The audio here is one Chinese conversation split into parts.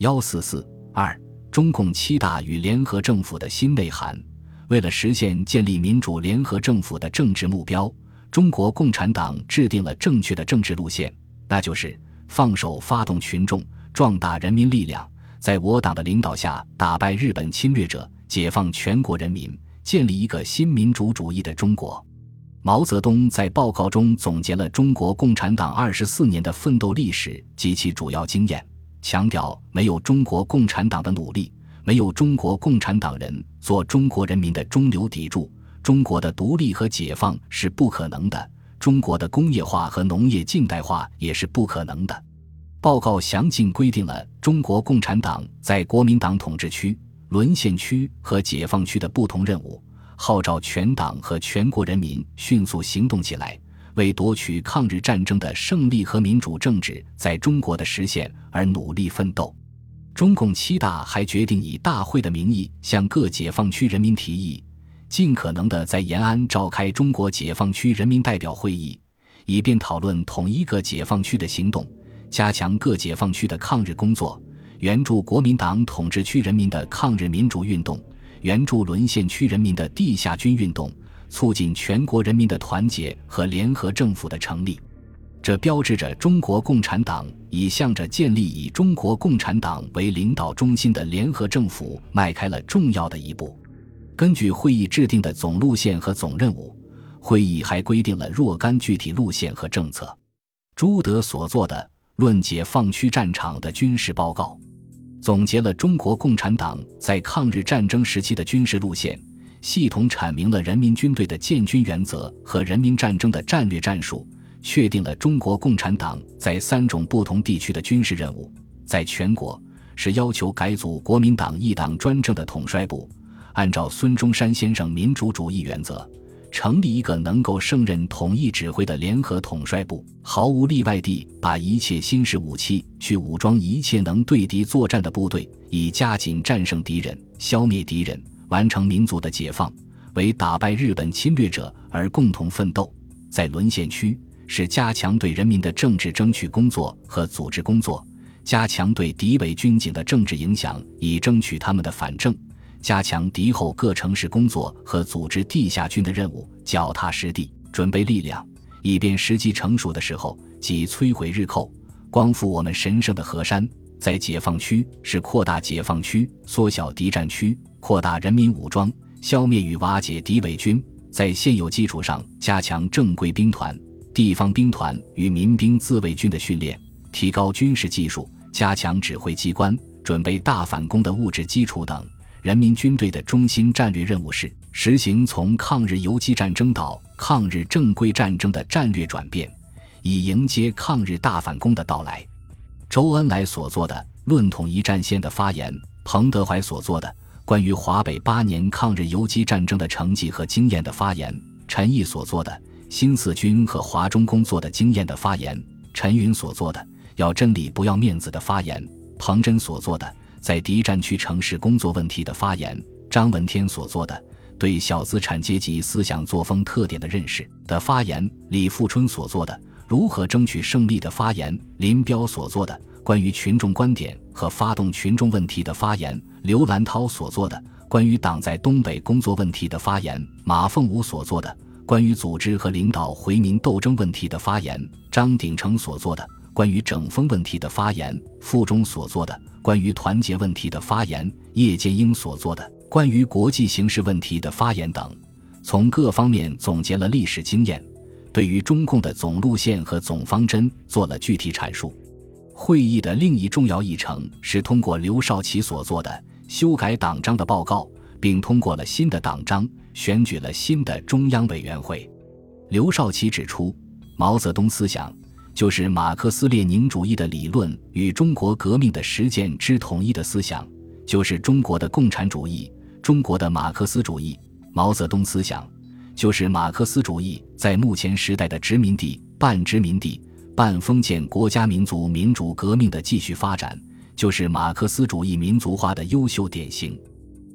幺四四二，中共七大与联合政府的新内涵。为了实现建立民主联合政府的政治目标，中国共产党制定了正确的政治路线，那就是放手发动群众，壮大人民力量，在我党的领导下打败日本侵略者，解放全国人民，建立一个新民主主义的中国。毛泽东在报告中总结了中国共产党二十四年的奋斗历史及其主要经验，强调没有中国共产党的努力，没有中国共产党人做中国人民的中流砥柱，中国的独立和解放是不可能的，中国的工业化和农业近代化也是不可能的。报告详尽规定了中国共产党在国民党统治区、沦陷区和解放区的不同任务。号召全党和全国人民迅速行动起来，为夺取抗日战争的胜利和民主政治在中国的实现而努力奋斗。中共七大还决定以大会的名义向各解放区人民提议，尽可能的在延安召开中国解放区人民代表会议，以便讨论统一各解放区的行动，加强各解放区的抗日工作，援助国民党统治区人民的抗日民主运动。援助沦陷区人民的地下军运动，促进全国人民的团结和联合政府的成立，这标志着中国共产党已向着建立以中国共产党为领导中心的联合政府迈开了重要的一步。根据会议制定的总路线和总任务，会议还规定了若干具体路线和政策。朱德所做的《论解放区战场的军事报告》。总结了中国共产党在抗日战争时期的军事路线，系统阐明了人民军队的建军原则和人民战争的战略战术，确定了中国共产党在三种不同地区的军事任务。在全国，是要求改组国民党一党专政的统帅部，按照孙中山先生民主主义原则。成立一个能够胜任统一指挥的联合统帅部，毫无例外地把一切新式武器去武装一切能对敌作战的部队，以加紧战胜敌人、消灭敌人、完成民族的解放，为打败日本侵略者而共同奋斗。在沦陷区，是加强对人民的政治争取工作和组织工作，加强对敌伪军警的政治影响，以争取他们的反正。加强敌后各城市工作和组织地下军的任务，脚踏实地准备力量，以便时机成熟的时候即摧毁日寇，光复我们神圣的河山。在解放区是扩大解放区，缩小敌占区，扩大人民武装，消灭与瓦解敌伪军。在现有基础上加强正规兵团、地方兵团与民兵自卫军的训练，提高军事技术，加强指挥机关，准备大反攻的物质基础等。人民军队的中心战略任务是实行从抗日游击战争到抗日正规战争的战略转变，以迎接抗日大反攻的到来。周恩来所做的《论统一战线》的发言，彭德怀所做的关于华北八年抗日游击战争的成绩和经验的发言，陈毅所做的新四军和华中工作的经验的发言，陈云所做的要真理不要面子的发言，彭真所做的。在敌占区城市工作问题的发言，张闻天所做的对小资产阶级思想作风特点的认识的发言，李富春所做的如何争取胜利的发言，林彪所做的关于群众观点和发动群众问题的发言，刘兰涛所做的关于党在东北工作问题的发言，马凤武所做的关于组织和领导回民斗争问题的发言，张鼎丞所做的关于整风问题的发言，傅中所做的。关于团结问题的发言，叶剑英所做的关于国际形势问题的发言等，从各方面总结了历史经验，对于中共的总路线和总方针做了具体阐述。会议的另一重要议程是通过刘少奇所做的修改党章的报告，并通过了新的党章，选举了新的中央委员会。刘少奇指出，毛泽东思想。就是马克思列宁主义的理论与中国革命的实践之统一的思想，就是中国的共产主义，中国的马克思主义。毛泽东思想就是马克思主义在目前时代的殖民地、半殖民地、半封建国家民族民主革命的继续发展，就是马克思主义民族化的优秀典型。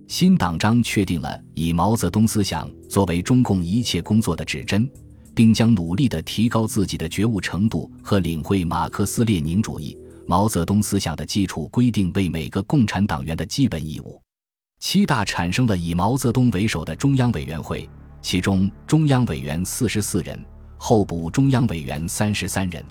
新党章确定了以毛泽东思想作为中共一切工作的指针。并将努力地提高自己的觉悟程度和领会马克思列宁主义、毛泽东思想的基础规定为每个共产党员的基本义务。七大产生了以毛泽东为首的中央委员会，其中中央委员四十四人，候补中央委员三十三人。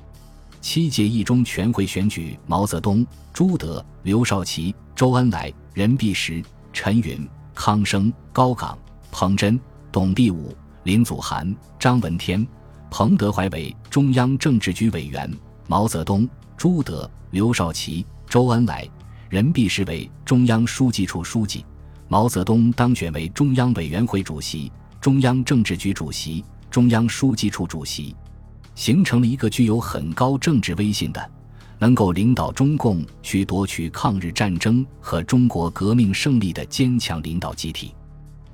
七届一中全会选举，毛泽东、朱德、刘少奇、周恩来、任弼时、陈云、康生、高岗、彭真、董必武、林祖涵、张闻天、彭德怀为中央政治局委员，毛泽东、朱德、刘少奇、周恩来、任弼时为中央书记处书记，毛泽东当选为中央委员会主席、中央政治局主席、中央书记处主席。形成了一个具有很高政治威信的，能够领导中共去夺取抗日战争和中国革命胜利的坚强领导集体。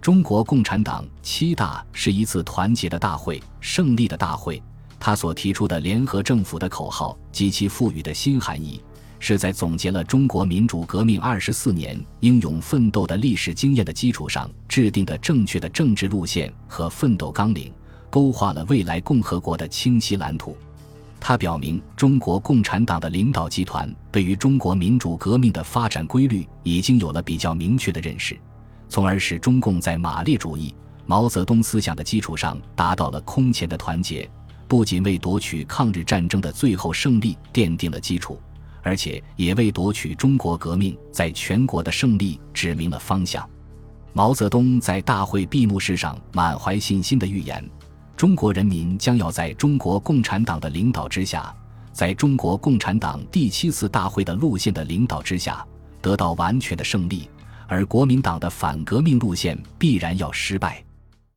中国共产党七大是一次团结的大会、胜利的大会。他所提出的联合政府的口号及其赋予的新含义，是在总结了中国民主革命二十四年英勇奋斗的历史经验的基础上制定的正确的政治路线和奋斗纲领。勾画了未来共和国的清晰蓝图，它表明中国共产党的领导集团对于中国民主革命的发展规律已经有了比较明确的认识，从而使中共在马列主义、毛泽东思想的基础上达到了空前的团结，不仅为夺取抗日战争的最后胜利奠定了基础，而且也为夺取中国革命在全国的胜利指明了方向。毛泽东在大会闭幕式上满怀信心的预言。中国人民将要在中国共产党的领导之下，在中国共产党第七次大会的路线的领导之下，得到完全的胜利，而国民党的反革命路线必然要失败。